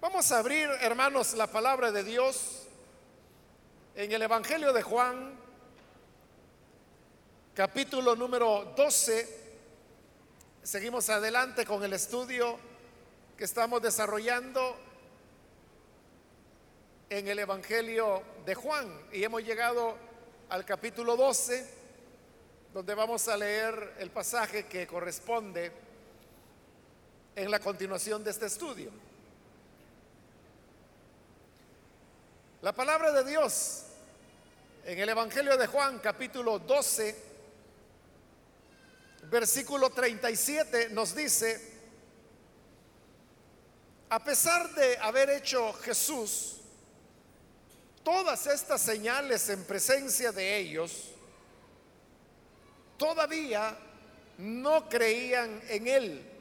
Vamos a abrir, hermanos, la palabra de Dios en el Evangelio de Juan, capítulo número 12. Seguimos adelante con el estudio que estamos desarrollando en el Evangelio de Juan y hemos llegado al capítulo 12, donde vamos a leer el pasaje que corresponde en la continuación de este estudio. La palabra de Dios en el Evangelio de Juan capítulo 12, versículo 37 nos dice, a pesar de haber hecho Jesús todas estas señales en presencia de ellos, todavía no creían en él.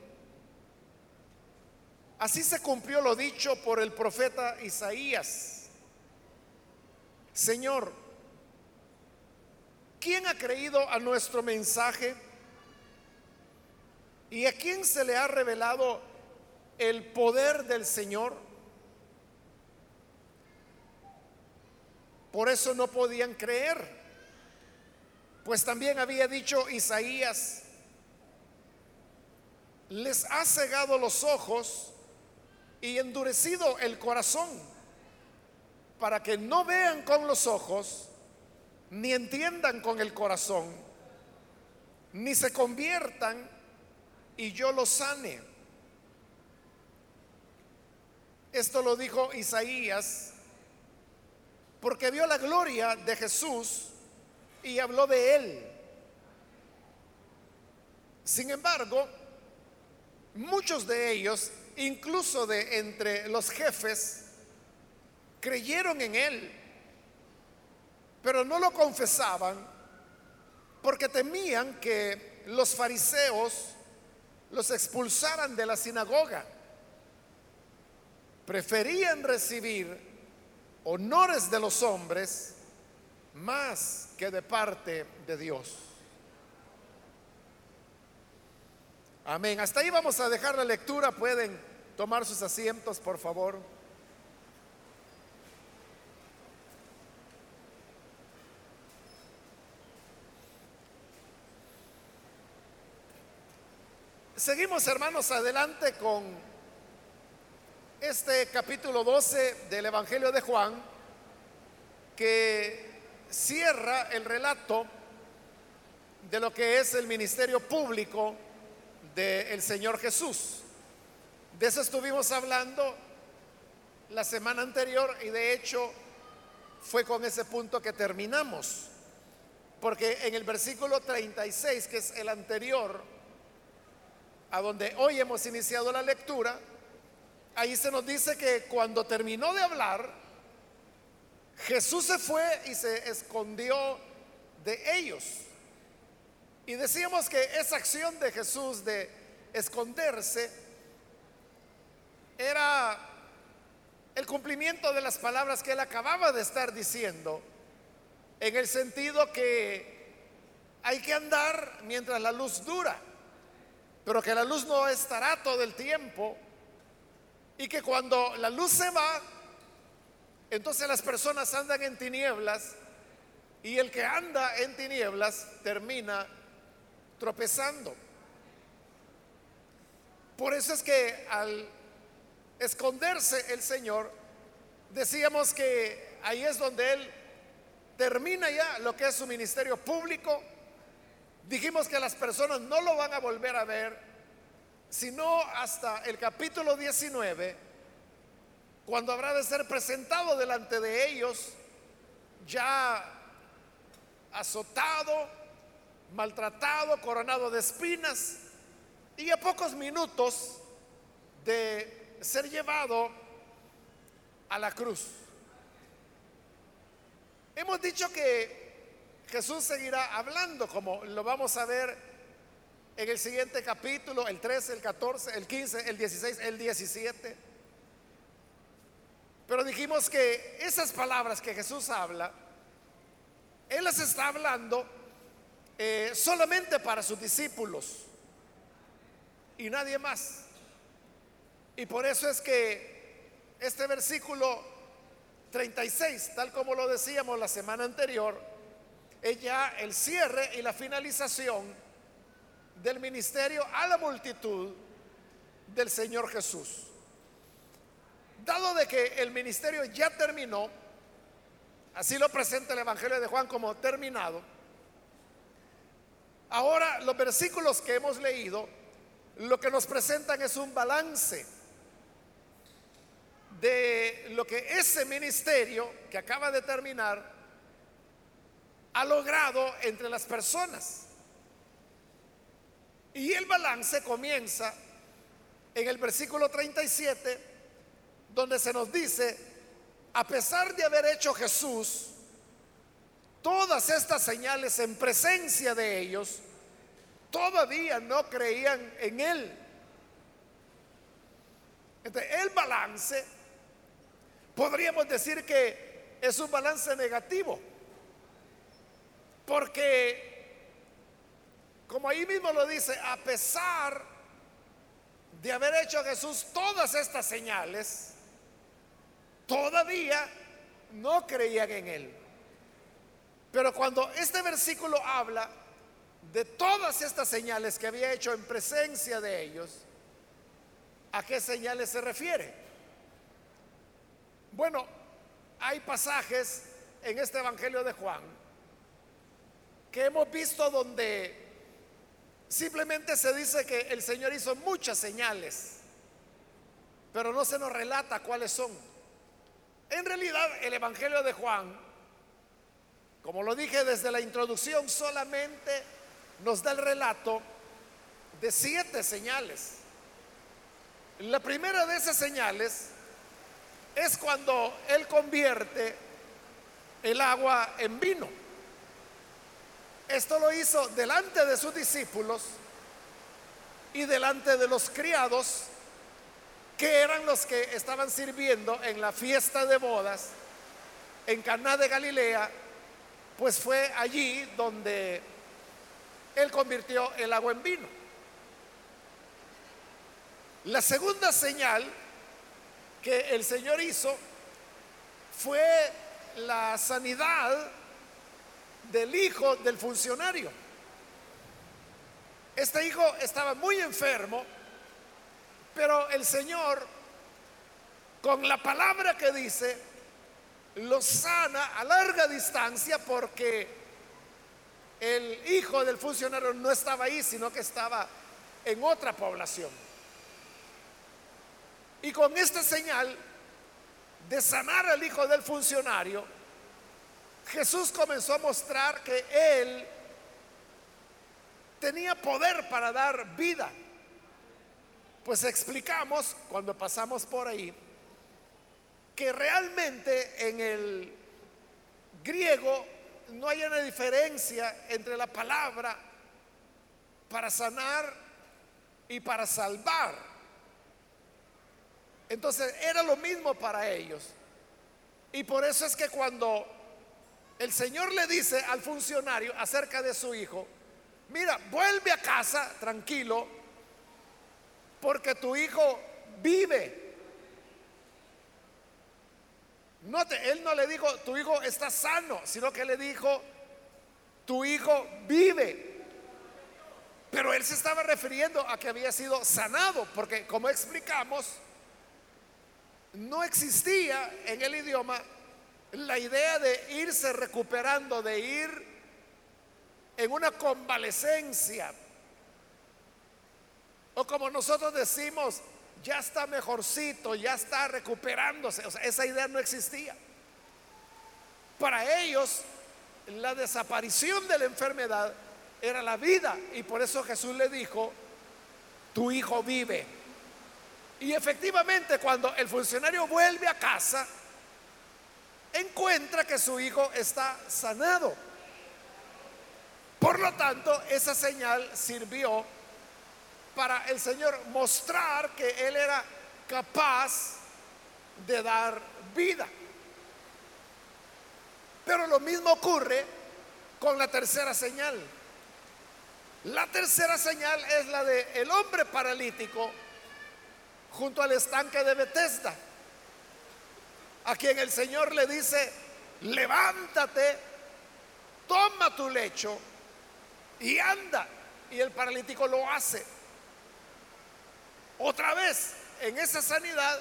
Así se cumplió lo dicho por el profeta Isaías Señor, ¿quién ha creído a nuestro mensaje? ¿Y a quién se le ha revelado el poder del Señor? Por eso no podían creer, pues también había dicho Isaías, les ha cegado los ojos y endurecido el corazón para que no vean con los ojos, ni entiendan con el corazón, ni se conviertan y yo los sane. Esto lo dijo Isaías porque vio la gloria de Jesús y habló de él. Sin embargo, muchos de ellos, incluso de entre los jefes, creyeron en él, pero no lo confesaban porque temían que los fariseos los expulsaran de la sinagoga. Preferían recibir honores de los hombres más que de parte de Dios. Amén. Hasta ahí vamos a dejar la lectura. Pueden tomar sus asientos, por favor. Seguimos hermanos adelante con este capítulo 12 del Evangelio de Juan que cierra el relato de lo que es el ministerio público del Señor Jesús. De eso estuvimos hablando la semana anterior y de hecho fue con ese punto que terminamos. Porque en el versículo 36, que es el anterior, a donde hoy hemos iniciado la lectura, ahí se nos dice que cuando terminó de hablar, Jesús se fue y se escondió de ellos. Y decíamos que esa acción de Jesús de esconderse era el cumplimiento de las palabras que él acababa de estar diciendo, en el sentido que hay que andar mientras la luz dura pero que la luz no estará todo el tiempo y que cuando la luz se va, entonces las personas andan en tinieblas y el que anda en tinieblas termina tropezando. Por eso es que al esconderse el Señor, decíamos que ahí es donde Él termina ya lo que es su ministerio público Dijimos que las personas no lo van a volver a ver, sino hasta el capítulo 19, cuando habrá de ser presentado delante de ellos, ya azotado, maltratado, coronado de espinas, y a pocos minutos de ser llevado a la cruz. Hemos dicho que Jesús seguirá hablando, como lo vamos a ver en el siguiente capítulo, el 13, el 14, el 15, el 16, el 17. Pero dijimos que esas palabras que Jesús habla, Él las está hablando eh, solamente para sus discípulos y nadie más. Y por eso es que este versículo 36, tal como lo decíamos la semana anterior, es ya el cierre y la finalización del ministerio a la multitud del Señor Jesús. Dado de que el ministerio ya terminó, así lo presenta el Evangelio de Juan como terminado, ahora los versículos que hemos leído lo que nos presentan es un balance de lo que ese ministerio que acaba de terminar ha logrado entre las personas. Y el balance comienza en el versículo 37, donde se nos dice, a pesar de haber hecho Jesús todas estas señales en presencia de ellos, todavía no creían en Él. Entonces, el balance, podríamos decir que es un balance negativo, porque, como ahí mismo lo dice, a pesar de haber hecho Jesús todas estas señales, todavía no creían en Él. Pero cuando este versículo habla de todas estas señales que había hecho en presencia de ellos, ¿a qué señales se refiere? Bueno, hay pasajes en este Evangelio de Juan que hemos visto donde simplemente se dice que el Señor hizo muchas señales, pero no se nos relata cuáles son. En realidad, el Evangelio de Juan, como lo dije desde la introducción, solamente nos da el relato de siete señales. La primera de esas señales es cuando Él convierte el agua en vino. Esto lo hizo delante de sus discípulos y delante de los criados que eran los que estaban sirviendo en la fiesta de bodas en Caná de Galilea, pues fue allí donde él convirtió el agua en vino. La segunda señal que el Señor hizo fue la sanidad del hijo del funcionario. Este hijo estaba muy enfermo, pero el Señor, con la palabra que dice, lo sana a larga distancia porque el hijo del funcionario no estaba ahí, sino que estaba en otra población. Y con esta señal de sanar al hijo del funcionario, Jesús comenzó a mostrar que él tenía poder para dar vida. Pues explicamos cuando pasamos por ahí que realmente en el griego no hay una diferencia entre la palabra para sanar y para salvar. Entonces era lo mismo para ellos. Y por eso es que cuando el Señor le dice al funcionario acerca de su hijo, mira, vuelve a casa tranquilo, porque tu hijo vive. Note, él no le dijo, tu hijo está sano, sino que le dijo, tu hijo vive. Pero él se estaba refiriendo a que había sido sanado, porque como explicamos, no existía en el idioma la idea de irse recuperando, de ir en una convalecencia. O como nosotros decimos, ya está mejorcito, ya está recuperándose. Esa idea no existía. Para ellos, la desaparición de la enfermedad era la vida. Y por eso Jesús le dijo, tu hijo vive. Y efectivamente, cuando el funcionario vuelve a casa, encuentra que su hijo está sanado. Por lo tanto, esa señal sirvió para el Señor mostrar que Él era capaz de dar vida. Pero lo mismo ocurre con la tercera señal. La tercera señal es la de el hombre paralítico junto al estanque de Bethesda. A quien el Señor le dice, levántate, toma tu lecho y anda. Y el paralítico lo hace. Otra vez, en esa sanidad,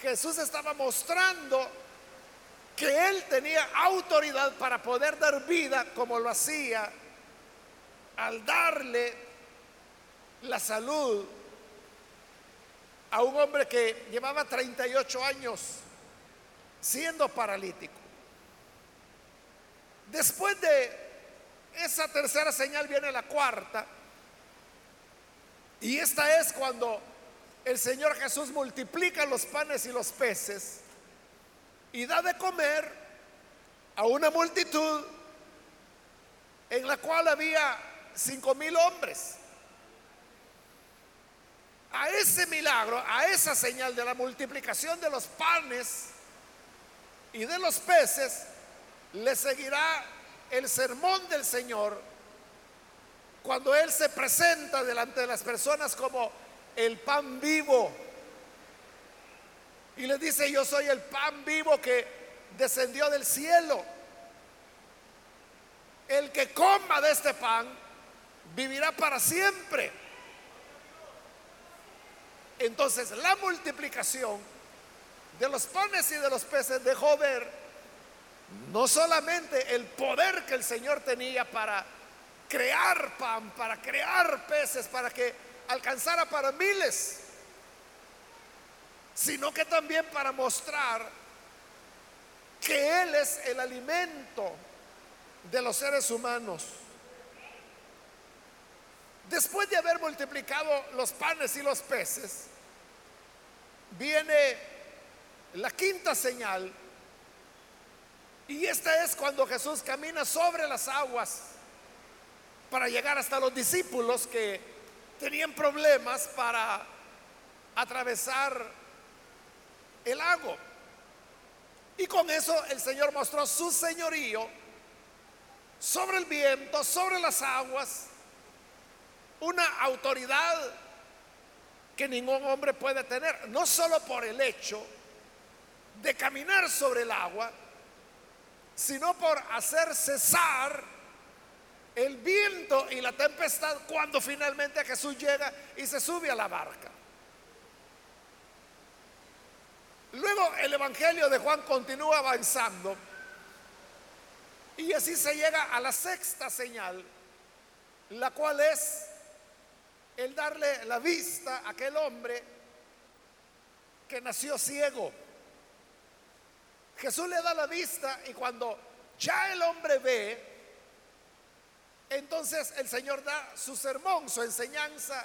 Jesús estaba mostrando que él tenía autoridad para poder dar vida como lo hacía al darle la salud a un hombre que llevaba 38 años siendo paralítico. Después de esa tercera señal viene la cuarta. Y esta es cuando el Señor Jesús multiplica los panes y los peces y da de comer a una multitud en la cual había cinco mil hombres. A ese milagro, a esa señal de la multiplicación de los panes y de los peces, le seguirá el sermón del Señor cuando Él se presenta delante de las personas como el pan vivo. Y le dice, yo soy el pan vivo que descendió del cielo. El que coma de este pan vivirá para siempre. Entonces la multiplicación de los panes y de los peces dejó ver no solamente el poder que el Señor tenía para crear pan, para crear peces, para que alcanzara para miles, sino que también para mostrar que Él es el alimento de los seres humanos. Después de haber multiplicado los panes y los peces, viene la quinta señal y esta es cuando Jesús camina sobre las aguas para llegar hasta los discípulos que tenían problemas para atravesar el lago. Y con eso el Señor mostró su señorío sobre el viento, sobre las aguas, una autoridad que ningún hombre puede tener, no solo por el hecho de caminar sobre el agua, sino por hacer cesar el viento y la tempestad cuando finalmente Jesús llega y se sube a la barca. Luego el Evangelio de Juan continúa avanzando y así se llega a la sexta señal, la cual es el darle la vista a aquel hombre que nació ciego. Jesús le da la vista y cuando ya el hombre ve, entonces el Señor da su sermón, su enseñanza.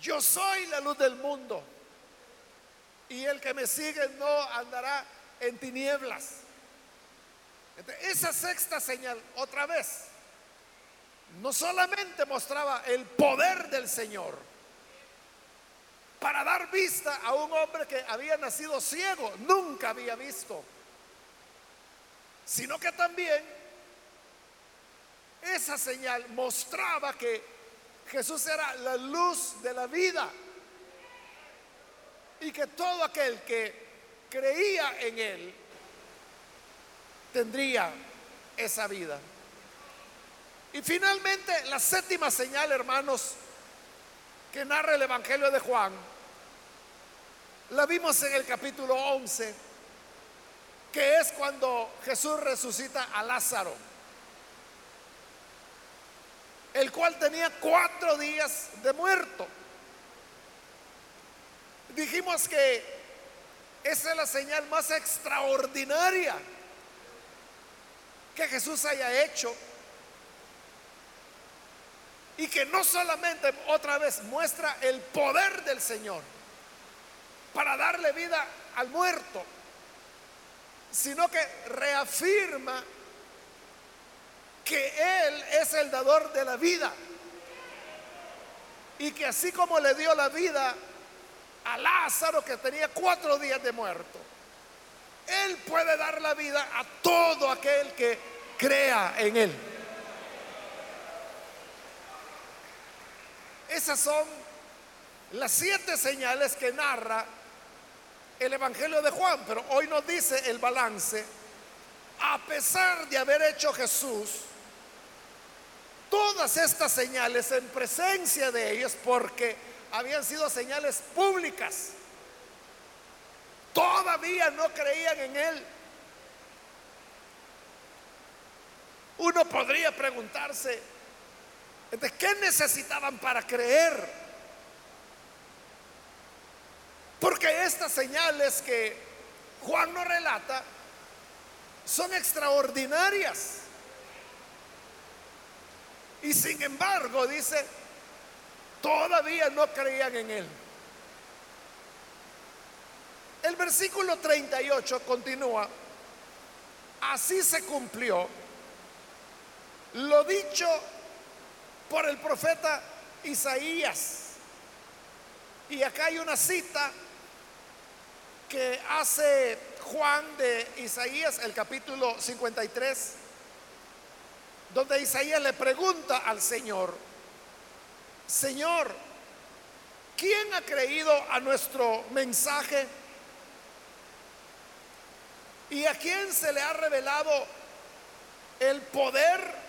Yo soy la luz del mundo y el que me sigue no andará en tinieblas. esa sexta señal, otra vez, no solamente mostraba el poder del Señor, para dar vista a un hombre que había nacido ciego, nunca había visto, sino que también esa señal mostraba que Jesús era la luz de la vida y que todo aquel que creía en él tendría esa vida. Y finalmente la séptima señal, hermanos, que narra el Evangelio de Juan, la vimos en el capítulo 11, que es cuando Jesús resucita a Lázaro, el cual tenía cuatro días de muerto. Dijimos que esa es la señal más extraordinaria que Jesús haya hecho y que no solamente otra vez muestra el poder del Señor para darle vida al muerto, sino que reafirma que Él es el dador de la vida. Y que así como le dio la vida a Lázaro que tenía cuatro días de muerto, Él puede dar la vida a todo aquel que crea en Él. Esas son las siete señales que narra el Evangelio de Juan, pero hoy nos dice el balance, a pesar de haber hecho Jesús todas estas señales en presencia de ellos, porque habían sido señales públicas, todavía no creían en Él. Uno podría preguntarse, ¿de qué necesitaban para creer? Porque estas señales que Juan nos relata son extraordinarias. Y sin embargo, dice, todavía no creían en él. El versículo 38 continúa, así se cumplió lo dicho por el profeta Isaías. Y acá hay una cita que hace Juan de Isaías, el capítulo 53, donde Isaías le pregunta al Señor, Señor, ¿quién ha creído a nuestro mensaje? ¿Y a quién se le ha revelado el poder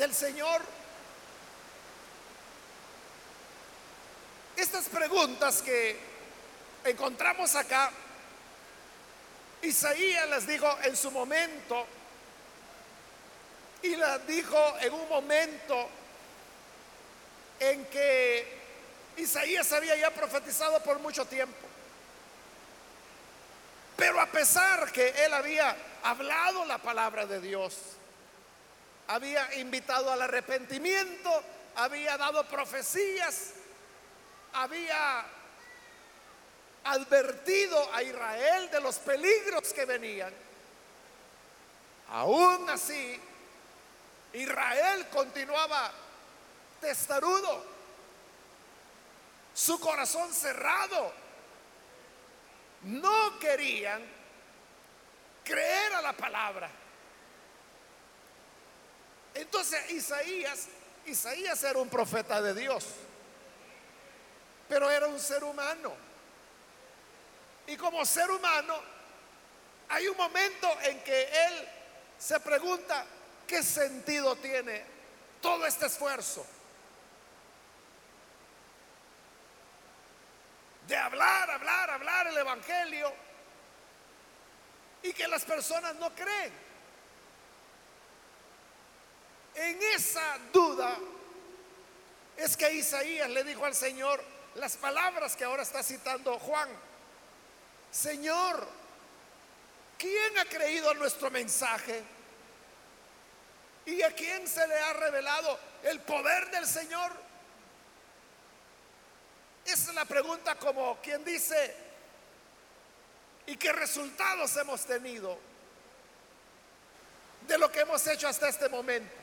del Señor? Estas preguntas que encontramos acá, Isaías las dijo en su momento y las dijo en un momento en que Isaías había ya profetizado por mucho tiempo. Pero a pesar que él había hablado la palabra de Dios, había invitado al arrepentimiento, había dado profecías, había advertido a Israel de los peligros que venían, aún así Israel continuaba testarudo, su corazón cerrado. No querían creer a la palabra. Entonces Isaías, Isaías era un profeta de Dios, pero era un ser humano. Y como ser humano, hay un momento en que él se pregunta, ¿qué sentido tiene todo este esfuerzo? De hablar, hablar, hablar el Evangelio y que las personas no creen. En esa duda es que Isaías le dijo al Señor las palabras que ahora está citando Juan. Señor, ¿quién ha creído nuestro mensaje? ¿Y a quién se le ha revelado el poder del Señor? Esa es la pregunta como quien dice, ¿y qué resultados hemos tenido de lo que hemos hecho hasta este momento?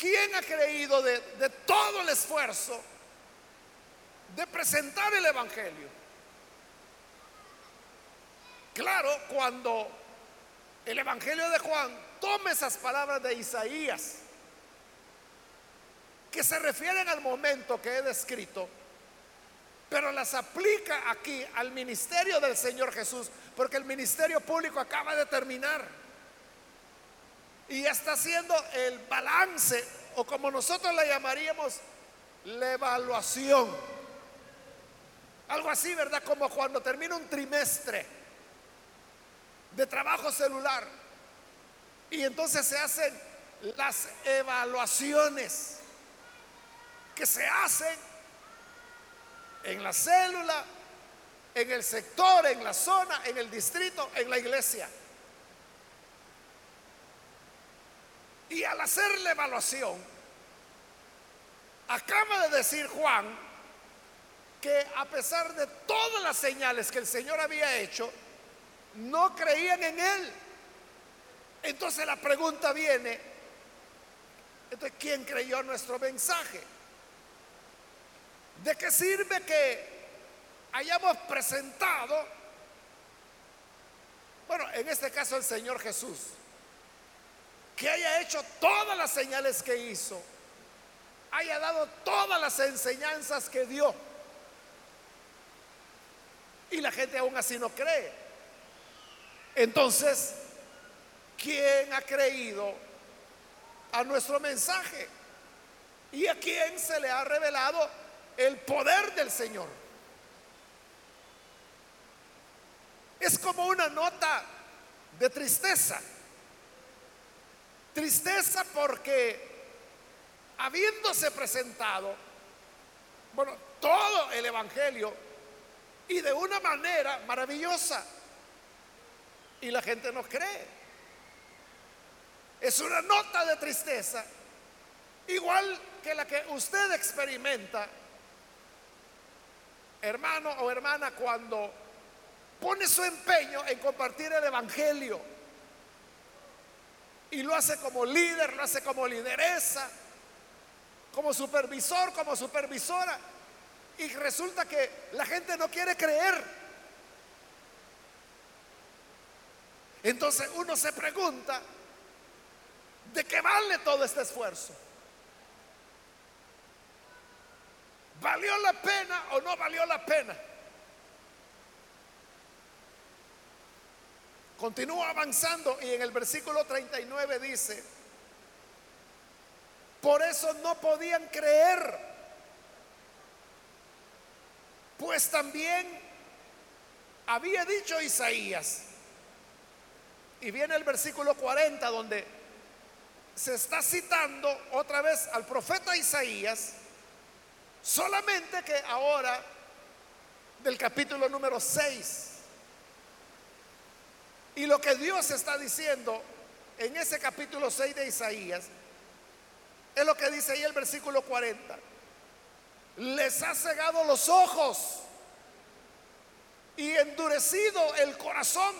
¿Quién ha creído de, todo el esfuerzo de presentar el Evangelio. Claro, cuando el Evangelio de Juan toma esas palabras de Isaías, que se refieren al momento que he descrito, pero las aplica aquí al ministerio del Señor Jesús, porque el ministerio público acaba de terminar y está haciendo el balance, o como nosotros la llamaríamos, la evaluación algo así, ¿verdad? Como cuando termina un trimestre de trabajo celular y entonces se hacen las evaluaciones que se hacen en la célula, en el sector, en la zona, en el distrito, en la iglesia. Y al hacer la evaluación, acaba de decir Juan que a pesar de todas las señales que el Señor había hecho, no creían en Él. Entonces la pregunta viene, entonces, ¿quién creyó nuestro mensaje? ¿De qué sirve que hayamos presentado, bueno, en este caso el Señor Jesús, que haya hecho todas las señales que hizo, haya dado todas las enseñanzas que dio? Y la gente aún así no cree. Entonces, ¿quién ha creído a nuestro mensaje? ¿Y a quién se le ha revelado el poder del Señor? Es como una nota de tristeza. Tristeza porque habiéndose presentado, bueno, todo el Evangelio y de una manera maravillosa, y la gente no cree. Es una nota de tristeza, igual que la que usted experimenta, hermano o hermana, cuando pone su empeño en compartir el Evangelio y lo hace como líder, lo hace como lideresa, como supervisor, como supervisora, y resulta que la gente no quiere creer. Entonces uno se pregunta, ¿de qué vale todo este esfuerzo? ¿Valió la pena o no valió la pena? Continúa avanzando y en el versículo 39 dice, por eso no podían creer, pues también había dicho Isaías, y viene el versículo 40 donde se está citando otra vez al profeta Isaías, solamente que ahora del capítulo número 6. Y lo que Dios está diciendo en ese capítulo 6 de Isaías es lo que dice ahí el versículo 40. Les ha cegado los ojos y endurecido el corazón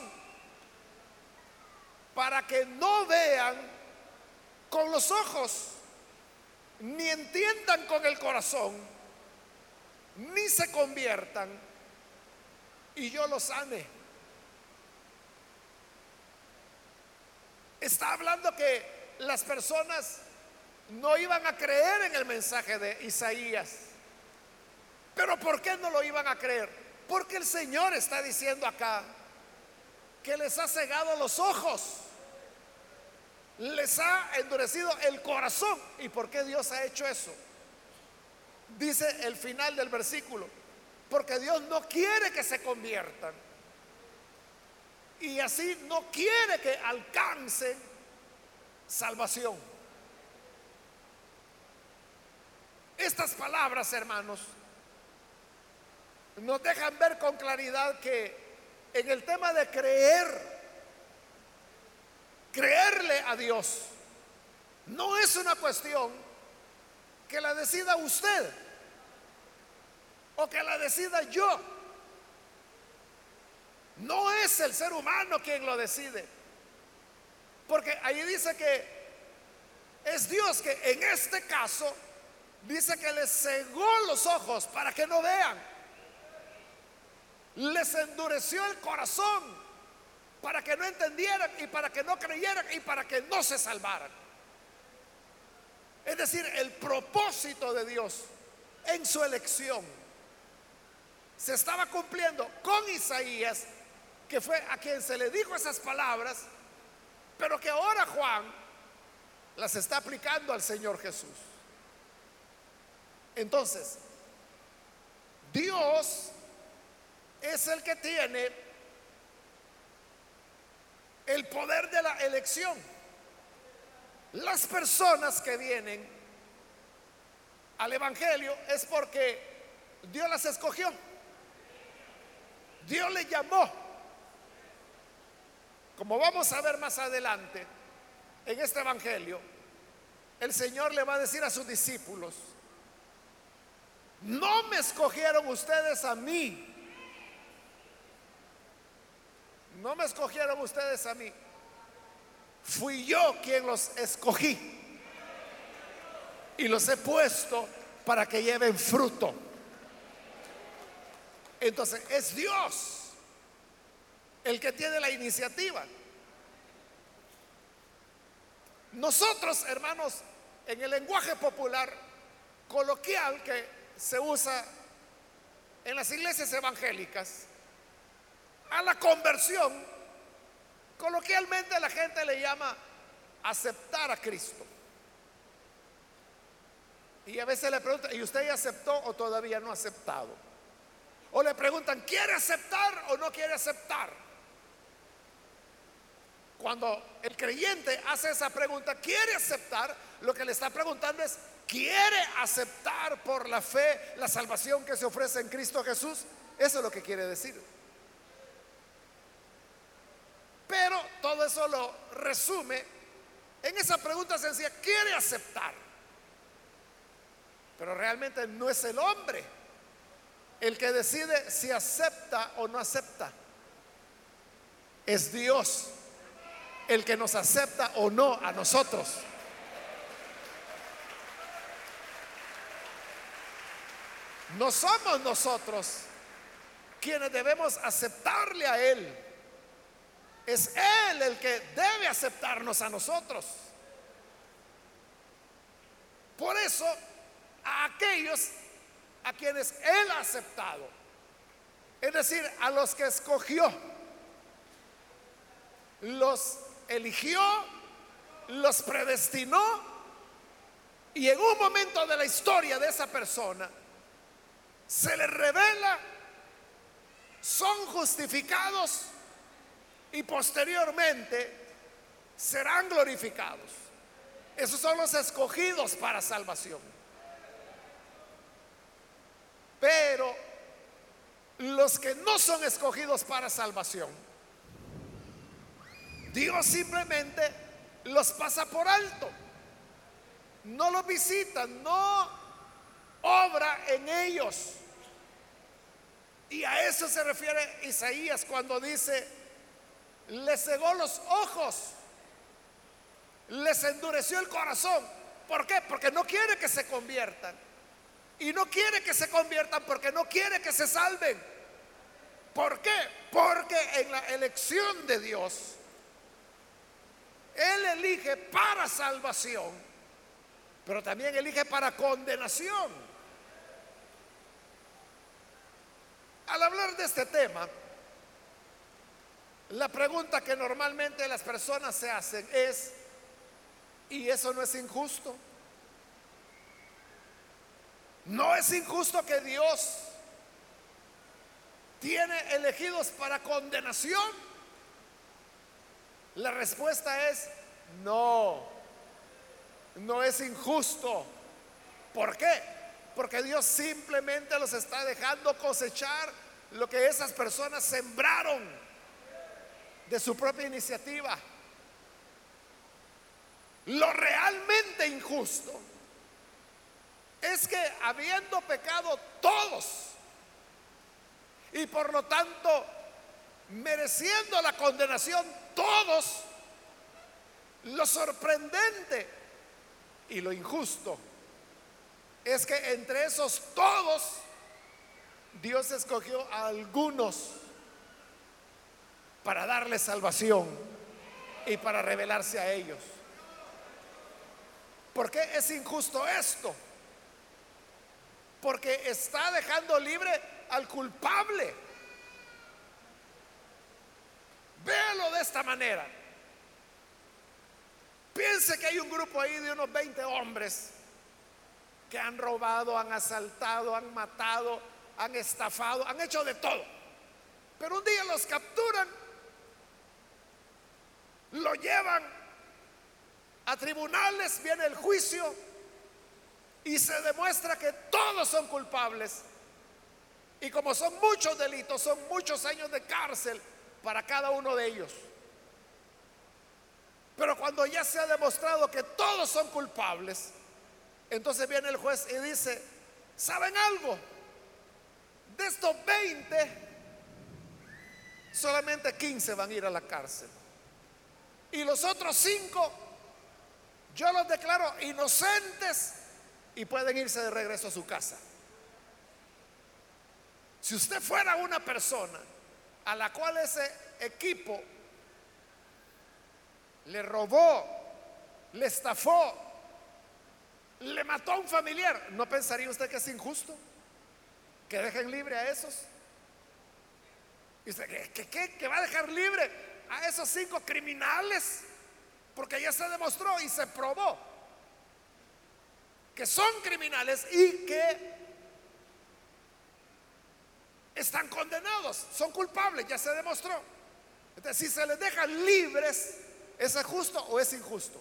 para que no vean con los ojos, ni entiendan con el corazón, ni se conviertan y yo los sane. Está hablando que las personas no iban a creer en el mensaje de Isaías. Pero ¿por qué no lo iban a creer? Porque el Señor está diciendo acá que les ha cegado los ojos, les ha endurecido el corazón. ¿Y por qué Dios ha hecho eso? Dice el final del versículo, porque Dios no quiere que se conviertan y así no quiere que alcance salvación. Estas palabras, hermanos, nos dejan ver con claridad que en el tema de creer, creerle a Dios, no es una cuestión que la decida usted o que la decida yo. No es el ser humano quien lo decide. Porque ahí dice que es Dios que en este caso dice que les cegó los ojos para que no vean. Les endureció el corazón para que no entendieran y para que no creyeran y para que no se salvaran. Es decir, el propósito de Dios en su elección se estaba cumpliendo con Isaías que fue a quien se le dijo esas palabras, pero que ahora Juan las está aplicando al Señor Jesús. Entonces, Dios es el que tiene el poder de la elección. Las personas que vienen al Evangelio es porque Dios las escogió. Dios le llamó. Como vamos a ver más adelante en este Evangelio, el Señor le va a decir a sus discípulos, no me escogieron ustedes a mí, no me escogieron ustedes a mí, fui yo quien los escogí y los he puesto para que lleven fruto. Entonces es Dios el que tiene la iniciativa. Nosotros, hermanos, en el lenguaje popular, coloquial que se usa en las iglesias evangélicas, a la conversión, coloquialmente la gente le llama aceptar a Cristo. Y a veces le preguntan, ¿y usted ya aceptó o todavía no ha aceptado? O le preguntan, ¿quiere aceptar o no quiere aceptar? Cuando el creyente hace esa pregunta, ¿quiere aceptar? Lo que le está preguntando es, ¿quiere aceptar por la fe la salvación que se ofrece en Cristo Jesús? Eso es lo que quiere decir. Pero todo eso lo resume en esa pregunta sencilla, ¿quiere aceptar? Pero realmente no es el hombre el que decide si acepta o no acepta. Es Dios el que nos acepta o no a nosotros. No somos nosotros quienes debemos aceptarle a Él. Es Él el que debe aceptarnos a nosotros. Por eso, a aquellos a quienes Él ha aceptado, es decir, a los que escogió, los eligió, los predestinó y en un momento de la historia de esa persona se le revela, son justificados y posteriormente serán glorificados. Esos son los escogidos para salvación. Pero los que no son escogidos para salvación, Dios simplemente los pasa por alto. No los visita, no obra en ellos. Y a eso se refiere Isaías cuando dice, le cegó los ojos, les endureció el corazón. ¿Por qué? Porque no quiere que se conviertan. Y no quiere que se conviertan porque no quiere que se salven. ¿Por qué? Porque en la elección de Dios, Él elige para salvación, pero también elige para condenación. Al hablar de este tema, la pregunta que normalmente las personas se hacen es, ¿y eso no es injusto? ¿No es injusto que Dios tiene elegidos para condenación? La respuesta es no, no es injusto. ¿Por qué? Porque Dios simplemente los está dejando cosechar lo que esas personas sembraron de su propia iniciativa. Lo realmente injusto es que habiendo pecado todos y por lo tanto mereciendo la condenación todos, lo sorprendente y lo injusto es que entre esos todos Dios escogió a algunos para darle salvación y para revelarse a ellos. ¿Por qué es injusto esto? Porque está dejando libre al culpable. Véalo de esta manera. Piense que hay un grupo ahí de unos 20 hombres que han robado, han asaltado, han matado, han estafado, han hecho de todo. Pero un día los capturan, lo llevan a tribunales, viene el juicio y se demuestra que todos son culpables. Y como son muchos delitos, son muchos años de cárcel para cada uno de ellos. Pero cuando ya se ha demostrado que todos son culpables, entonces viene el juez y dice, ¿saben algo? De estos 20, solamente 15 van a ir a la cárcel. Y los otros 5, yo los declaro inocentes y pueden irse de regreso a su casa. Si usted fuera una persona a la cual ese equipo le robó, le estafó, le mató a un familiar, ¿no pensaría usted que es injusto? Que dejen libre a esos. Y usted, ¿qué, qué, qué va a dejar libre a esos cinco criminales? Porque ya se demostró y se probó que son criminales y que están condenados, son culpables, ya se demostró. Entonces, si se les deja libres, ¿es justo o es injusto?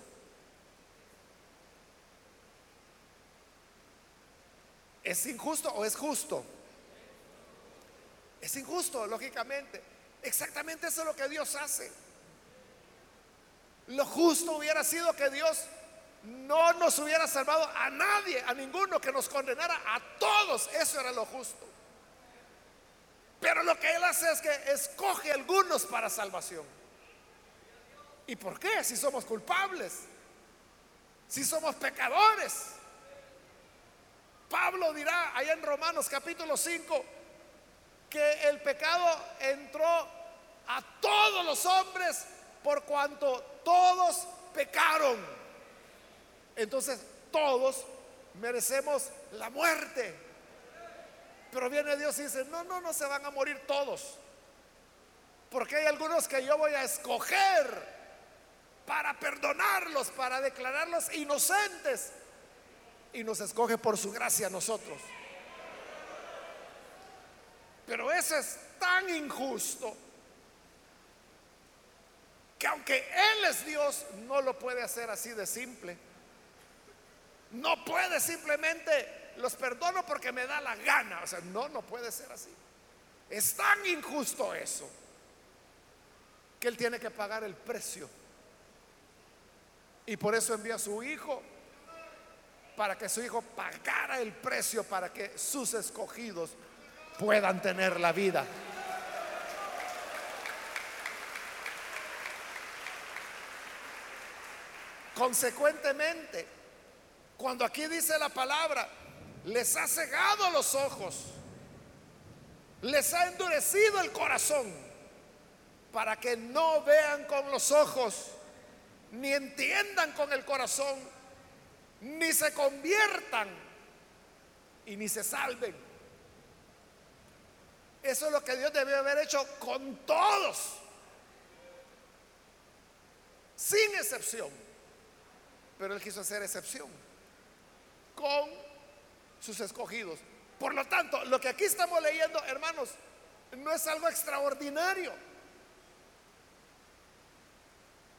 ¿Es injusto o es justo? Es injusto, lógicamente. Exactamente eso es lo que Dios hace. Lo justo hubiera sido que Dios no nos hubiera salvado a nadie, a ninguno, que nos condenara a todos. Eso era lo justo. Pero lo que Él hace es que escoge algunos para salvación. ¿Y por qué? Si somos culpables, si somos pecadores. Pablo dirá allá en Romanos capítulo 5 que el pecado entró a todos los hombres por cuanto todos pecaron. Entonces todos merecemos la muerte. Pero viene Dios y dice, no, no, no se van a morir todos. Porque hay algunos que yo voy a escoger para perdonarlos, para declararlos inocentes y nos escoge por su gracia a nosotros. Pero eso es tan injusto que aunque Él es Dios, no lo puede hacer así de simple. No puede simplemente los perdono porque me da la gana. O sea, no, no puede ser así. Es tan injusto eso que Él tiene que pagar el precio. Y por eso envía a su Hijo para que su hijo pagara el precio para que sus escogidos puedan tener la vida. Consecuentemente, cuando aquí dice la palabra, les ha cegado los ojos, les ha endurecido el corazón, para que no vean con los ojos, ni entiendan con el corazón, ni se conviertan y ni se salven. Eso es lo que Dios debió haber hecho con todos, sin excepción. Pero Él quiso hacer excepción con sus escogidos. Por lo tanto, lo que aquí estamos leyendo, hermanos, no es algo extraordinario.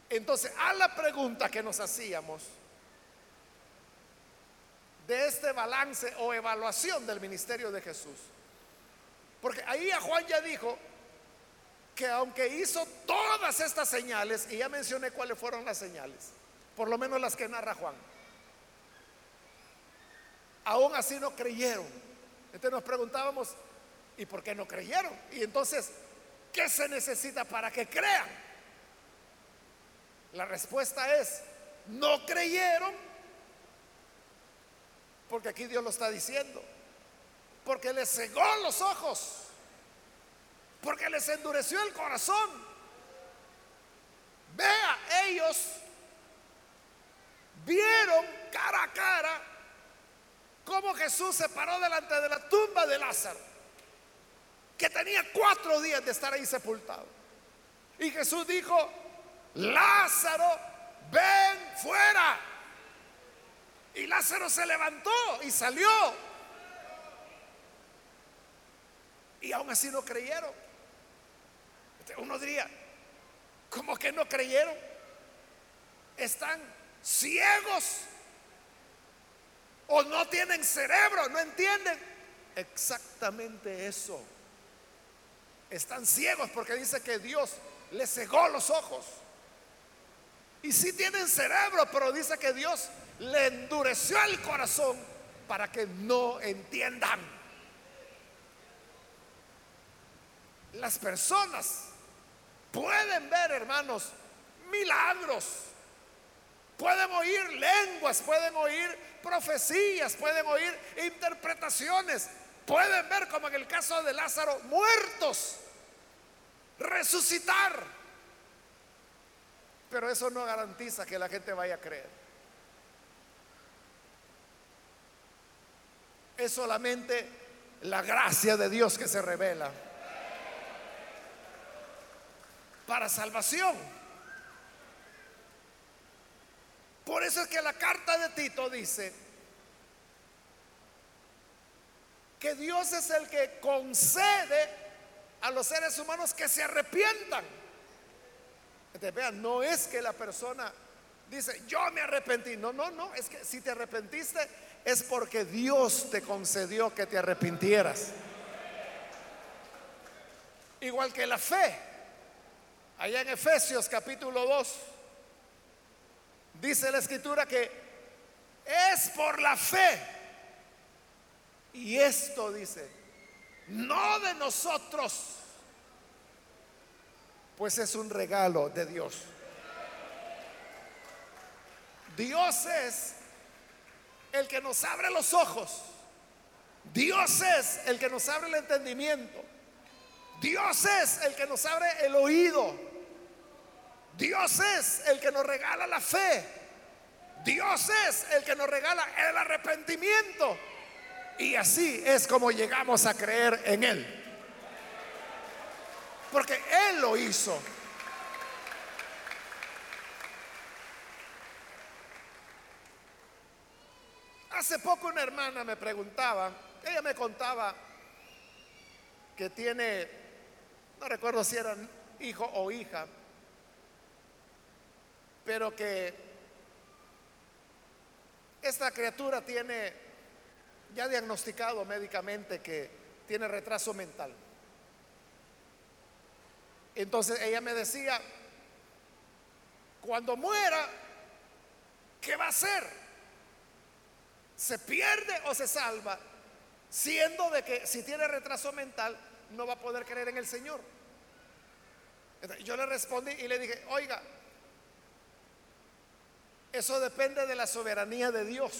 Entonces, a la pregunta que nos hacíamos, de este balance o evaluación del ministerio de Jesús. Porque ahí a Juan ya dijo que aunque hizo todas estas señales, y ya mencioné cuáles fueron las señales, por lo menos las que narra Juan, aún así no creyeron. Entonces nos preguntábamos, ¿y por qué no creyeron? Y entonces, ¿qué se necesita para que crean? La respuesta es, no creyeron porque aquí Dios lo está diciendo. Porque les cegó los ojos. Porque les endureció el corazón. Vea, ellos vieron cara a cara Jesús se paró delante de la tumba de Lázaro, que tenía cuatro días de estar ahí sepultado. Y Jesús dijo, Lázaro, ven fuera. Y Lázaro se levantó y salió. Y aún así no creyeron. Uno diría, ¿cómo que no creyeron? Están ciegos o no tienen cerebro, no entienden. Exactamente eso. Están ciegos porque dice que Dios les cegó los ojos. Y sí tienen cerebro, pero dice que Dios le endureció el corazón para que no entiendan. Las personas pueden ver, hermanos, milagros. Pueden oír lenguas, pueden oír profecías, pueden oír interpretaciones. Pueden ver, como en el caso de Lázaro, muertos, resucitar. Pero eso no garantiza que la gente vaya a creer. Es solamente la gracia de Dios que se revela. para salvación. Por eso es que la carta de Tito dice que Dios es el que concede a los seres humanos que se arrepientan. Entonces, vean, no es que la persona dice, yo me arrepentí. No, no, no, es que si te arrepentiste es porque Dios te concedió que te arrepintieras. Igual que la fe. Allá en Efesios capítulo 2 dice la escritura que es por la fe. Y esto dice, no de nosotros, pues es un regalo de Dios. Dios es el que nos abre los ojos. Dios es el que nos abre el entendimiento. Dios es el que nos abre el oído. Dios es el que nos regala la fe. Dios es el que nos regala el arrepentimiento. Y así es como llegamos a creer en Él. Porque Él lo hizo. Hace poco una hermana me preguntaba, ella me contaba que tiene, no recuerdo si era hijo o hija, pero que esta criatura tiene ya diagnosticado médicamente que tiene retraso mental. Entonces ella me decía, cuando muera, ¿qué va a hacer? se pierde o se salva, siendo de que si tiene retraso mental no va a poder creer en el Señor. Yo le respondí y le dije, oiga, eso depende de la soberanía de Dios.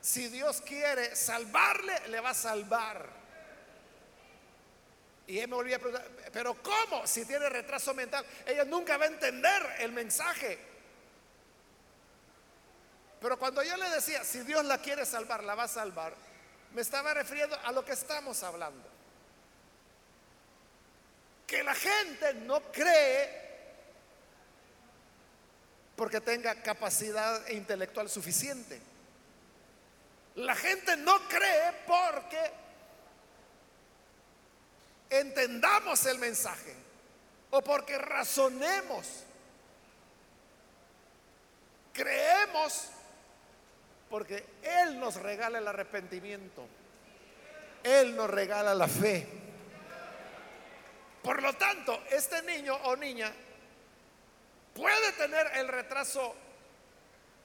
Si Dios quiere salvarle, le va a salvar. Y él me volvía a preguntar, pero ¿cómo? Si tiene retraso mental, ella nunca va a entender el mensaje. Pero cuando yo le decía, si Dios la quiere salvar, la va a salvar, me estaba refiriendo a lo que estamos hablando. Que la gente no cree porque tenga capacidad intelectual suficiente. La gente no cree porque entendamos el mensaje o porque razonemos. Creemos porque Él nos regala el arrepentimiento. Él nos regala la fe. Por lo tanto, este niño o niña puede tener el retraso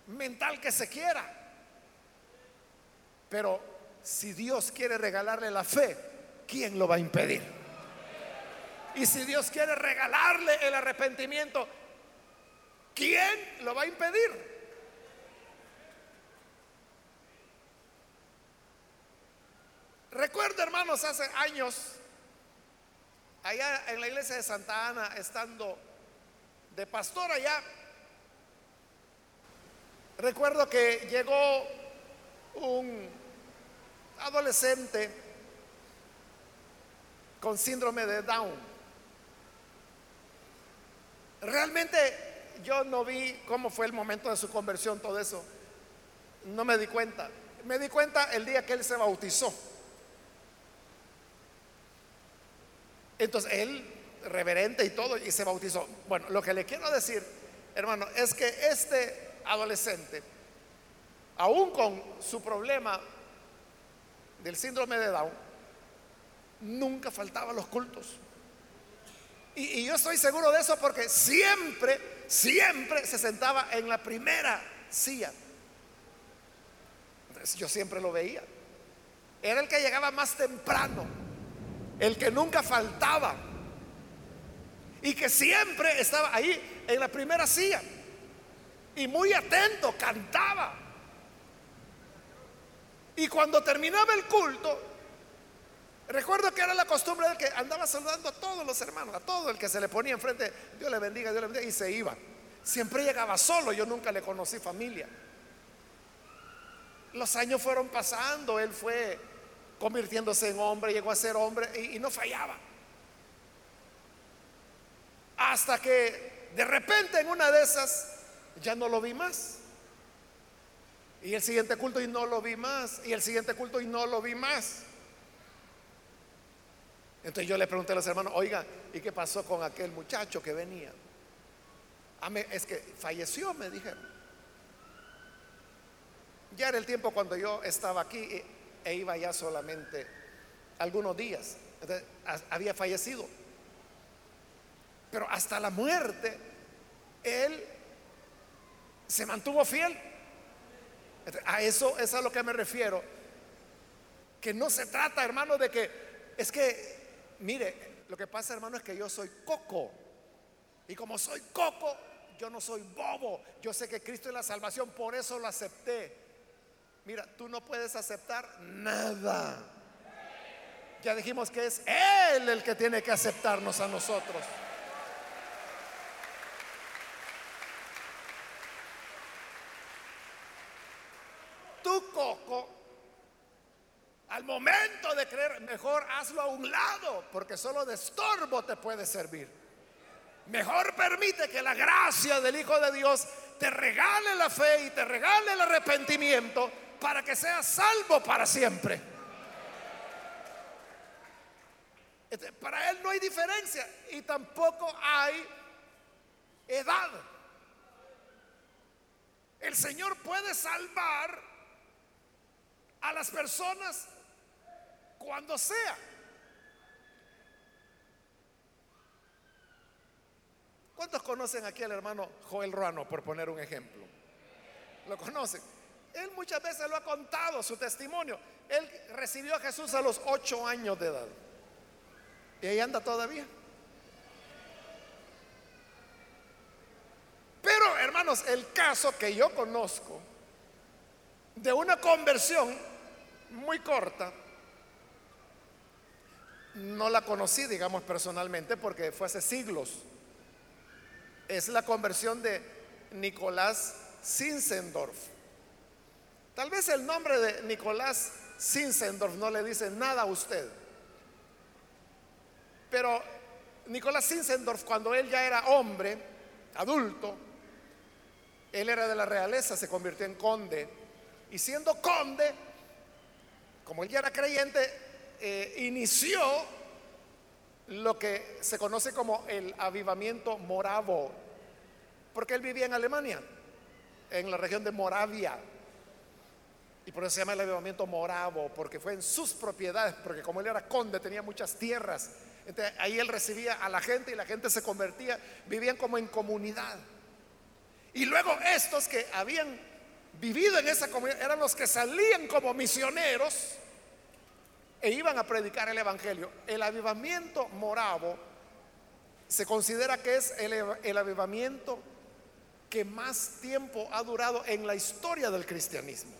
mental que se quiera. Pero si Dios quiere regalarle la fe, ¿quién lo va a impedir? Y si Dios quiere regalarle el arrepentimiento, ¿quién lo va a impedir? Recuerdo, hermanos, hace años, allá en la iglesia de Santa Ana, estando de pastor allá, recuerdo que llegó un adolescente con síndrome de Down. Realmente yo no vi cómo fue el momento de su conversión, todo eso. No me di cuenta. Me di cuenta el día que él se bautizó. Entonces él, reverente y todo, y se bautizó. Bueno, lo que le quiero decir, hermano, es que este adolescente, aún con su problema del síndrome de Down, nunca faltaba los cultos. Y, y, yo estoy seguro de eso porque siempre, siempre se sentaba en la primera silla. Entonces, yo siempre lo veía. Era el que llegaba más temprano el que nunca faltaba y que siempre estaba ahí en la primera silla y muy atento, cantaba. Y cuando terminaba el culto, recuerdo que era la costumbre del que andaba saludando a todos los hermanos, a todo el que se le ponía enfrente, Dios le bendiga, Dios le bendiga, y se iba. Siempre llegaba solo, yo nunca le conocí familia. Los años fueron pasando, él fue convirtiéndose en hombre, llegó a ser hombre y, no fallaba. Hasta que de repente en una de esas ya no lo vi más. Y el siguiente culto y no lo vi más. Y el siguiente culto y no lo vi más. Entonces yo le pregunté a los hermanos, oiga, ¿y qué pasó con aquel muchacho que venía? Ah, es que falleció, me dijeron. Ya era el tiempo cuando yo estaba aquí e iba ya solamente algunos días. había fallecido. Pero hasta la muerte, él se mantuvo fiel. A eso es a lo que me refiero. Que no se trata, hermano, de que es que Mire, lo que pasa, hermano, es que yo soy coco. Y como soy coco, yo no soy bobo. Yo sé que Cristo es la salvación, por eso lo acepté. Mira, tú no puedes aceptar nada. Ya dijimos que es Él el que tiene que aceptarnos a nosotros. Coco al momento de creer, mejor hazlo a un lado, porque solo de estorbo te puede servir. Mejor permite que la gracia del Hijo de Dios te regale la fe y te regale el arrepentimiento para que seas salvo para siempre. Este, para Él no hay diferencia y tampoco hay edad. El Señor puede salvar a las personas cuando sea. ¿Cuántos conocen aquí al hermano Joel Ruano, por poner un ejemplo? ¿Lo conocen? Él muchas veces lo ha contado, su testimonio. Él recibió a Jesús a los ocho años de edad. Y ahí anda todavía. Pero, hermanos, el caso que yo conozco de una conversión muy corta no la conocí, digamos, personalmente, porque fue hace siglos. Es la conversión de Nicolás Zinzendorf. Tal vez el nombre de Nicolás Zinzendorf no le dice nada a usted. Pero Nicolás Zinzendorf, cuando él ya era hombre, adulto, él era de la realeza, se convirtió en conde. Y siendo conde, como él ya era creyente, eh, inició lo que se conoce como el avivamiento moravo, porque él vivía en Alemania, en la región de Moravia. Y por eso se llama el avivamiento moravo, porque fue en sus propiedades, porque como él era conde, tenía muchas tierras. Entonces, ahí él recibía a la gente y la gente se convertía, vivían como en comunidad. Y luego estos que habían vivido en esa comunidad eran los que salían como misioneros e iban a predicar el Evangelio. El avivamiento moravo se considera que es el, el avivamiento que más tiempo ha durado en la historia del cristianismo.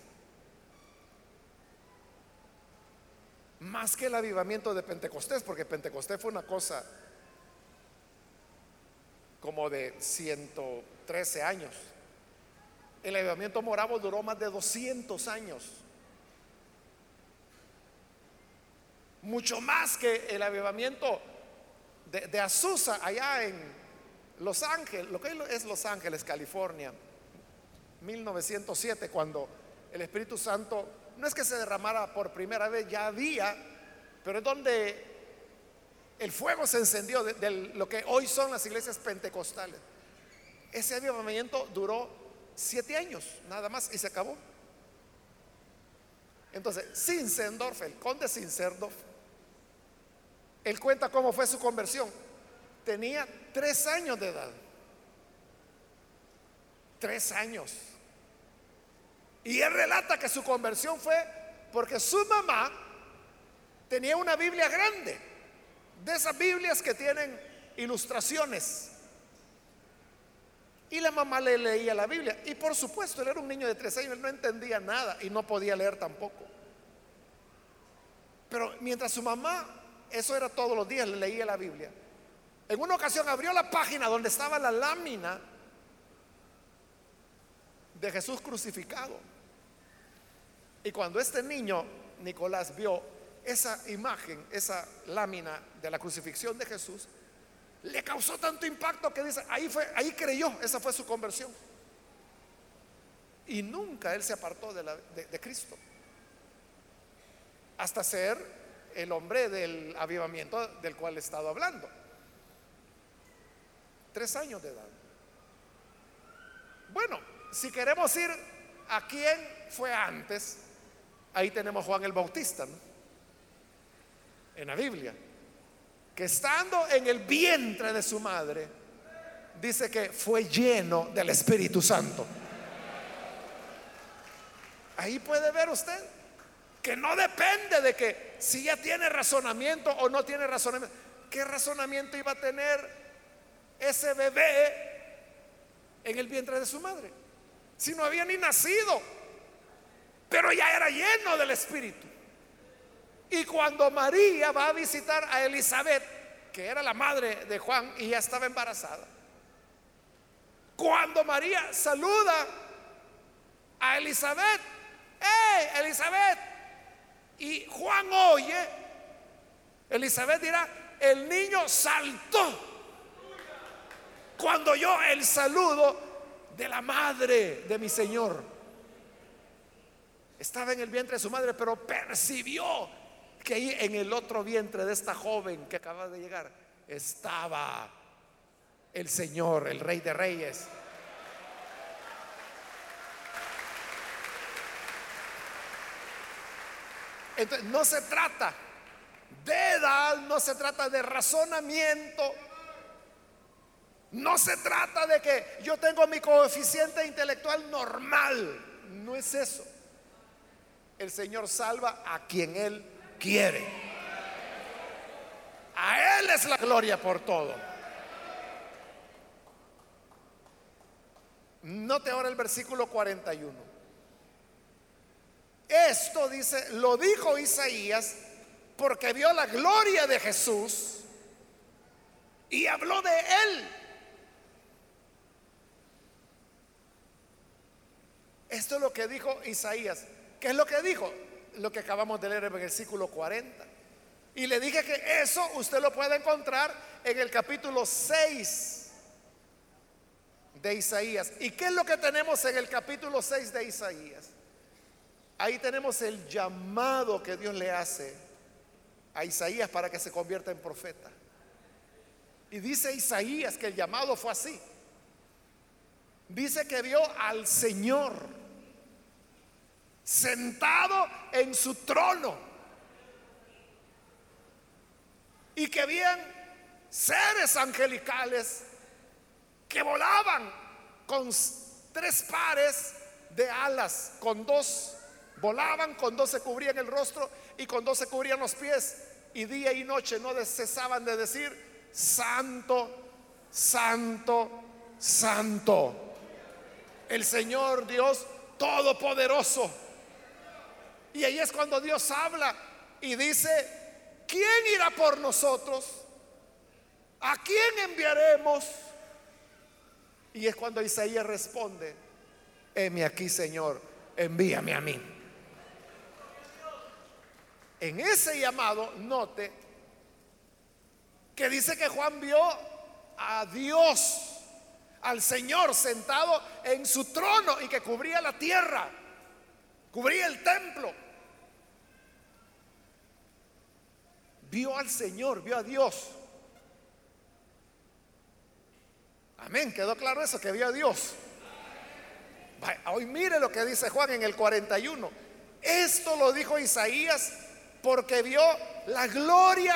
Más que el avivamiento de Pentecostés, porque Pentecostés fue una cosa como de 113 años. El avivamiento moravo duró más de 200 años. mucho más que el avivamiento de, Azusa allá en Los Ángeles, lo que es Los Ángeles, California, 1907, cuando el Espíritu Santo no es que se derramara por primera vez, ya había, pero es donde el fuego se encendió de, lo que hoy son las iglesias pentecostales. Ese avivamiento duró siete años, nada más, y se acabó. Entonces, Sinsendorf, el conde Sinsendorf, él cuenta cómo fue su conversión. Tenía tres años de edad. Tres años. Y él relata que su conversión fue porque su mamá tenía una Biblia grande. De esas Biblias que tienen ilustraciones. Y la mamá le leía la Biblia. Y por supuesto, él era un niño de tres años, él no entendía nada y no podía leer tampoco. Pero mientras su mamá eso era todos los días, le leía la Biblia. En una ocasión abrió la página donde estaba la lámina de Jesús crucificado. Y cuando este niño, Nicolás, vio esa imagen, esa lámina de la crucifixión de Jesús, le causó tanto impacto que dice, ahí fue, ahí creyó, esa fue su conversión. Y nunca él se apartó de, Cristo. Hasta ser el hombre del avivamiento del cual he estado hablando. Tres años de edad. Bueno, si queremos ir a quién fue antes, ahí tenemos Juan el Bautista, En la Biblia. Que estando en el vientre de su madre, dice que fue lleno del Espíritu Santo. Ahí puede ver usted que no depende de que si ya tiene razonamiento o no tiene razonamiento. ¿Qué razonamiento iba a tener ese bebé en el vientre de su madre? Si no había ni nacido, pero ya era lleno del Espíritu. Y cuando María va a visitar a Elizabeth, que era la madre de Juan y ya estaba embarazada, cuando María saluda a Elizabeth, ¡Hey, Elizabeth! Y Juan oye, Elizabeth dirá, el niño saltó cuando yo el saludo de la madre de mi Señor. Estaba en el vientre de su madre, pero percibió que ahí en el otro vientre de esta joven que acaba de llegar estaba el Señor, el Rey de Reyes. Entonces, no se trata de edad, no se trata de razonamiento, no se trata de que yo tengo mi coeficiente intelectual normal, no es eso. El Señor salva a quien Él quiere. A Él es la gloria por todo. Note ahora el versículo 41. Esto dice, lo dijo Isaías porque vio la gloria de Jesús y habló de él. Esto es lo que dijo Isaías. ¿Qué es lo que dijo? Lo que acabamos de leer en el versículo 40. Y le dije que eso usted lo puede encontrar en el capítulo 6 de Isaías. ¿Y qué es lo que tenemos en el capítulo 6 de Isaías? Ahí tenemos el llamado que Dios le hace a Isaías para que se convierta en profeta. Y dice Isaías que el llamado fue así. Dice que vio al Señor sentado en su trono y que habían seres angelicales que volaban con tres pares de alas, con dos Volaban, con dos se cubrían el rostro y con dos se cubrían los pies. Y día y noche no cesaban de decir, santo, santo, santo. El Señor Dios Todopoderoso. Y ahí es cuando Dios habla y dice, ¿quién irá por nosotros? ¿A quién enviaremos? Y es cuando Isaías responde, heme aquí Señor, envíame a mí. En ese llamado, note que dice que Juan vio a Dios, al Señor sentado en su trono y que cubría la tierra, cubría el templo. Vio al Señor, vio a Dios. Amén, quedó claro eso, que vio a Dios. Hoy mire lo que dice Juan en el 41. Esto lo dijo Isaías porque vio la gloria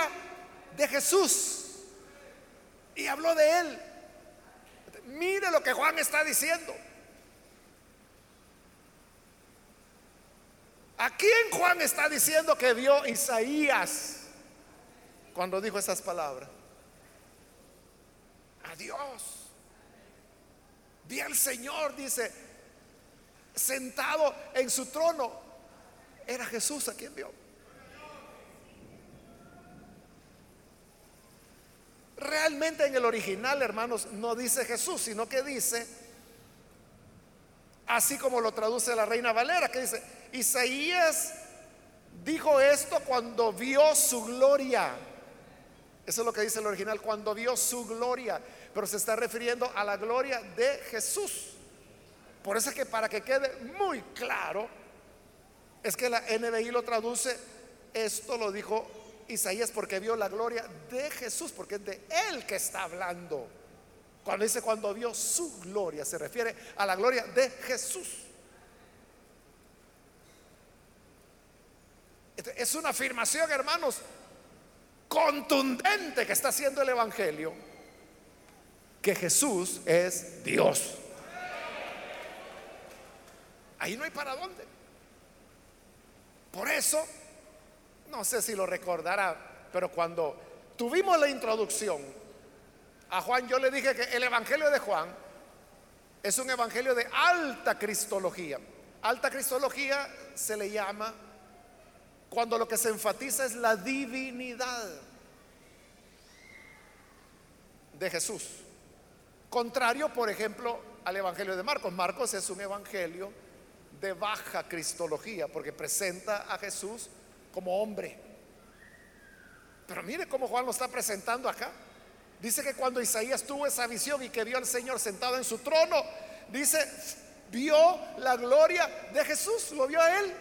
de Jesús y habló de él. Mire lo que Juan está diciendo. ¿A quién Juan está diciendo que vio Isaías cuando dijo esas palabras? A Dios. Vi al Señor, dice, sentado en su trono. Era Jesús a quien vio. Realmente en el original, hermanos, no dice Jesús, sino que dice, así como lo traduce la Reina Valera, que dice, Isaías dijo esto cuando vio su gloria Eso es lo que dice el original, cuando vio su gloria, pero se está refiriendo a la gloria de Jesús. Por eso es que para que quede muy claro, es que la NBI lo traduce, esto lo dijo Isaías porque vio la gloria de Jesús, porque es de él que está hablando. Cuando dice cuando vio su gloria, se refiere a la gloria de Jesús. Es una afirmación, hermanos, contundente que está haciendo el Evangelio, que Jesús es Dios. Ahí no hay para dónde. Por eso, no sé si lo recordará, pero cuando tuvimos la introducción a Juan, yo le dije que el Evangelio de Juan es un Evangelio de alta cristología. Alta cristología se le llama cuando lo que se enfatiza es la divinidad de Jesús. Contrario, por ejemplo, al Evangelio de Marcos. Marcos es un Evangelio de baja cristología porque presenta a Jesús como hombre. Pero mire cómo Juan lo está presentando acá. Dice que cuando Isaías tuvo esa visión y que vio al Señor sentado en su trono, dice, vio la gloria de Jesús, lo vio a él.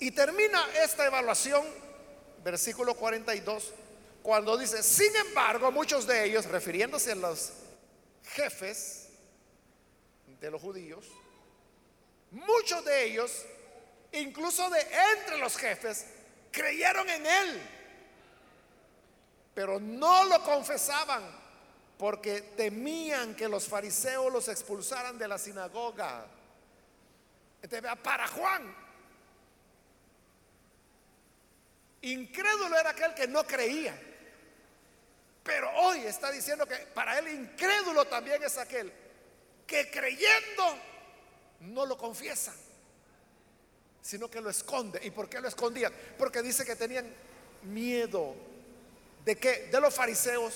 Y termina esta evaluación, versículo 42, cuando dice, sin embargo, muchos de ellos, refiriéndose a los jefes de los judíos, muchos de ellos, incluso de entre los jefes, creyeron en él, pero no lo confesaban porque temían que los fariseos los expulsaran de la sinagoga. Para Juan, Incrédulo era aquel que no creía. Pero hoy está diciendo que para él incrédulo también es aquel que creyendo no lo confiesa, sino que lo esconde. ¿Y por qué lo escondían? Porque dice que tenían miedo de que de los fariseos.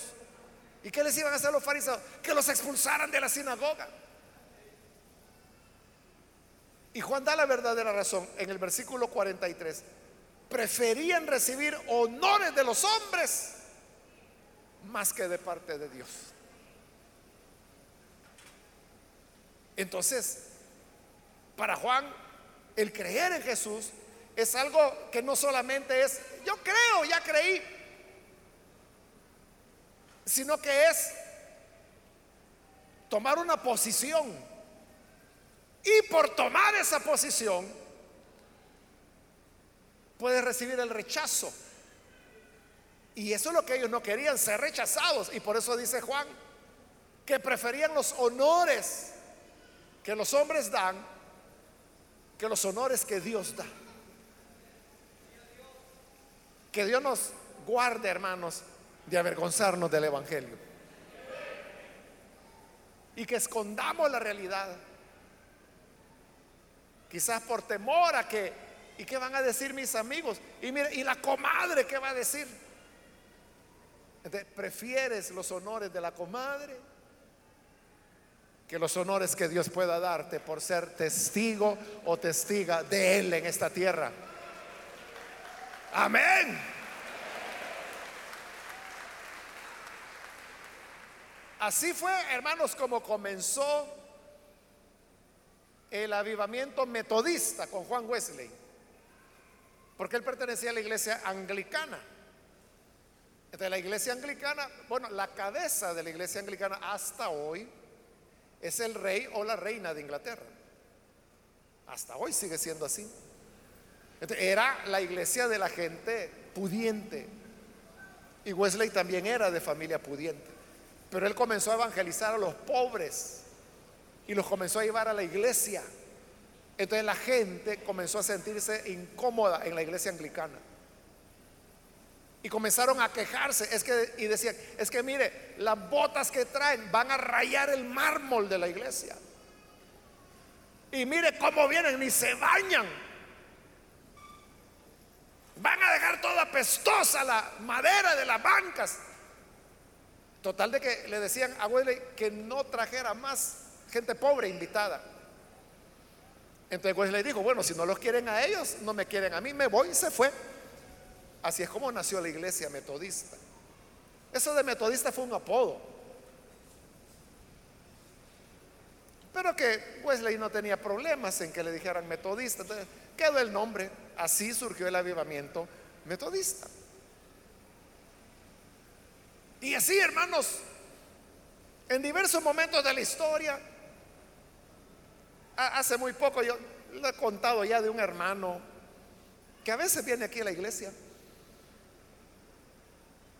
¿Y qué les iban a hacer los fariseos? Que los expulsaran de la sinagoga. Y Juan da la verdadera razón en el versículo 43 preferían recibir honores de los hombres más que de parte de Dios. Entonces, para Juan, el creer en Jesús es algo que no solamente es, yo creo, ya creí, sino que es tomar una posición. Y por tomar esa posición, puede recibir el rechazo. Y eso es lo que ellos no querían, ser rechazados. Y por eso dice Juan que preferían los honores que los hombres dan que los honores que Dios da. Que Dios nos guarde, hermanos, de avergonzarnos del Evangelio. Y que escondamos la realidad. Quizás por temor a que ¿Y qué van a decir mis amigos? Y mire, ¿y la comadre qué va a decir? ¿prefieres los honores de la comadre que los honores que Dios pueda darte por ser testigo o testiga de Él en esta tierra? Amén. Así fue, hermanos, como comenzó el avivamiento metodista con Juan Wesley porque él pertenecía a la iglesia anglicana. De la iglesia anglicana, bueno, la cabeza de la iglesia anglicana hasta hoy es el rey o la reina de Inglaterra. Hasta hoy sigue siendo así. era la iglesia de la gente pudiente. Y Wesley también era de familia pudiente. Pero él comenzó a evangelizar a los pobres y los comenzó a llevar a la iglesia. Entonces la gente comenzó a sentirse incómoda en la iglesia anglicana. Y comenzaron a quejarse, es que y decían, es que mire, las botas que traen van a rayar el mármol de la iglesia. Y mire cómo vienen, ni se bañan. Van a dejar toda pestosa la madera de las bancas. Total de que le decían a Wesley que no trajera más gente pobre invitada. Entonces le dijo, bueno, si no los quieren a ellos, no me quieren a mí, me voy y se fue. Así es como nació la iglesia metodista. Eso de metodista fue un apodo. Pero que Wesley no tenía problemas en que le dijeran metodista. Entonces quedó el nombre. Así surgió el avivamiento metodista. Y así, hermanos, en diversos momentos de la historia, hace muy poco yo le he contado ya de un hermano que a veces viene aquí a la iglesia.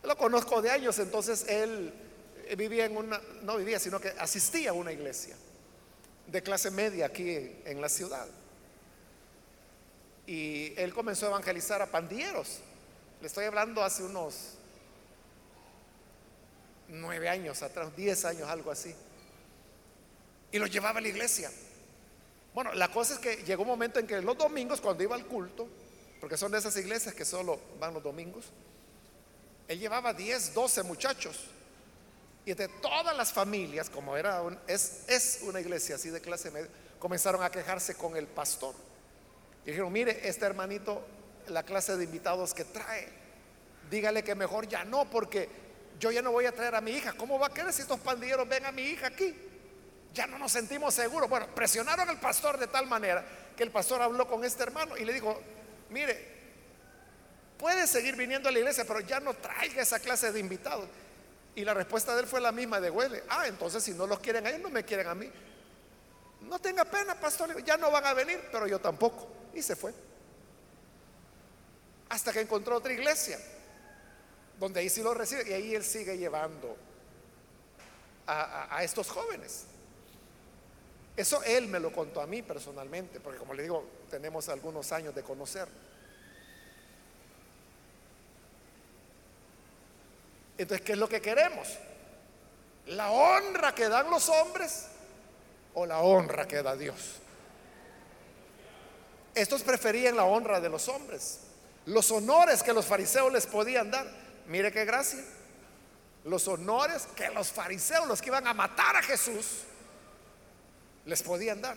Lo conozco de años, entonces él vivía en una, no vivía, sino que asistía a una iglesia de clase media aquí en la ciudad. Y él comenzó a evangelizar a pandilleros. Le estoy hablando hace unos nueve años atrás, diez años, algo así. Y lo llevaba a la iglesia. Bueno, la cosa es que llegó un momento en que los domingos, cuando iba al culto, porque son de esas iglesias que solo van los domingos, él llevaba 10, 12 muchachos. Y de todas las familias, como era es, es una iglesia así de clase media, comenzaron a quejarse con el pastor. Y dijeron, mire, este hermanito, la clase de invitados que trae, dígale que mejor ya no, porque yo ya no voy a traer a mi hija. ¿Cómo va a querer si estos pandilleros ven a mi hija aquí? Ya no nos sentimos seguros. Bueno, presionaron al pastor de tal manera que el pastor habló con este hermano y le dijo, mire, puede seguir viniendo a la iglesia, pero ya no traiga esa clase de invitados. Y la respuesta de él fue la misma de Huele. Ah, entonces si no los quieren a él, no me quieren a mí. No tenga pena, pastor. Ya no van a venir, pero yo tampoco. Y se fue. Hasta que encontró otra iglesia donde ahí sí lo recibe y ahí él sigue llevando a, estos jóvenes. Eso él me lo contó a mí personalmente, porque como le digo, tenemos algunos años de conocer. Entonces, ¿qué es lo que queremos? ¿La honra que dan los hombres o la honra que da Dios? Estos preferían la honra de los hombres, los honores que los fariseos les podían dar. Mire qué gracia. Los honores que los fariseos, los que iban a matar a Jesús, les podían dar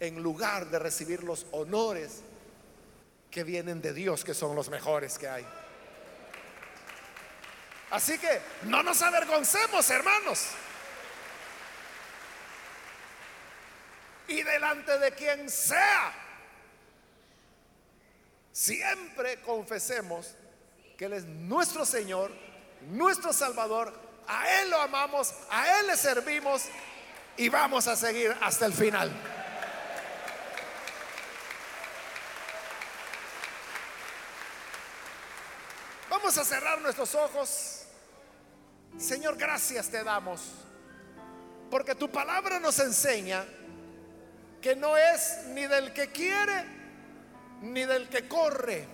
en lugar de recibir los honores que vienen de Dios, que son los mejores que hay. Así que no nos avergoncemos, hermanos. Y delante de quien sea, siempre confesemos que Él es nuestro Señor, nuestro Salvador, a Él lo amamos, a Él le servimos y vamos a seguir hasta el final. Vamos a cerrar nuestros ojos. Señor, gracias te damos, porque tu palabra nos enseña que no es ni del que quiere, ni del que corre,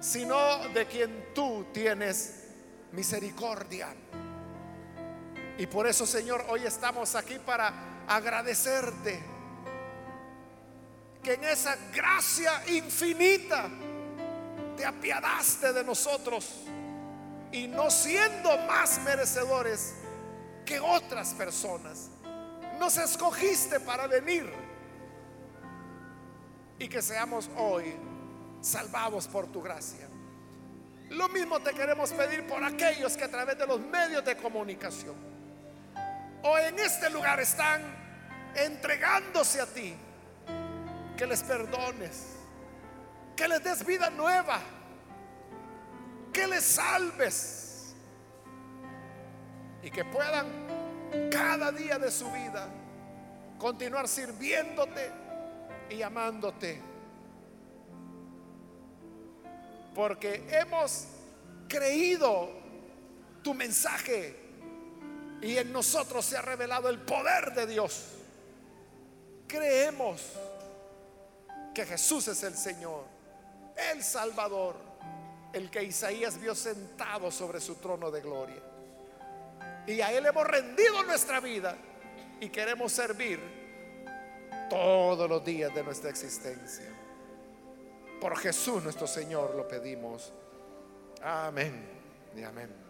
sino de quien tú tienes misericordia. Y por eso, Señor, hoy estamos aquí para agradecerte que en esa gracia infinita te apiadaste de nosotros y no siendo más merecedores que otras personas, nos escogiste para venir y que seamos hoy salvados por tu gracia. Lo mismo te queremos pedir por aquellos que a través de los medios de comunicación o en este lugar están entregándose a ti, que les perdones, que les des vida nueva, que les salves y que puedan cada día de su vida continuar sirviéndote y amándote. Porque hemos creído tu mensaje y en nosotros se ha revelado el poder de Dios. Creemos que Jesús es el Señor, el Salvador, el que Isaías vio sentado sobre su trono de gloria. Y a Él hemos rendido nuestra vida y queremos servir todos los días de nuestra existencia. Por Jesús nuestro Señor lo pedimos. Amén y amén.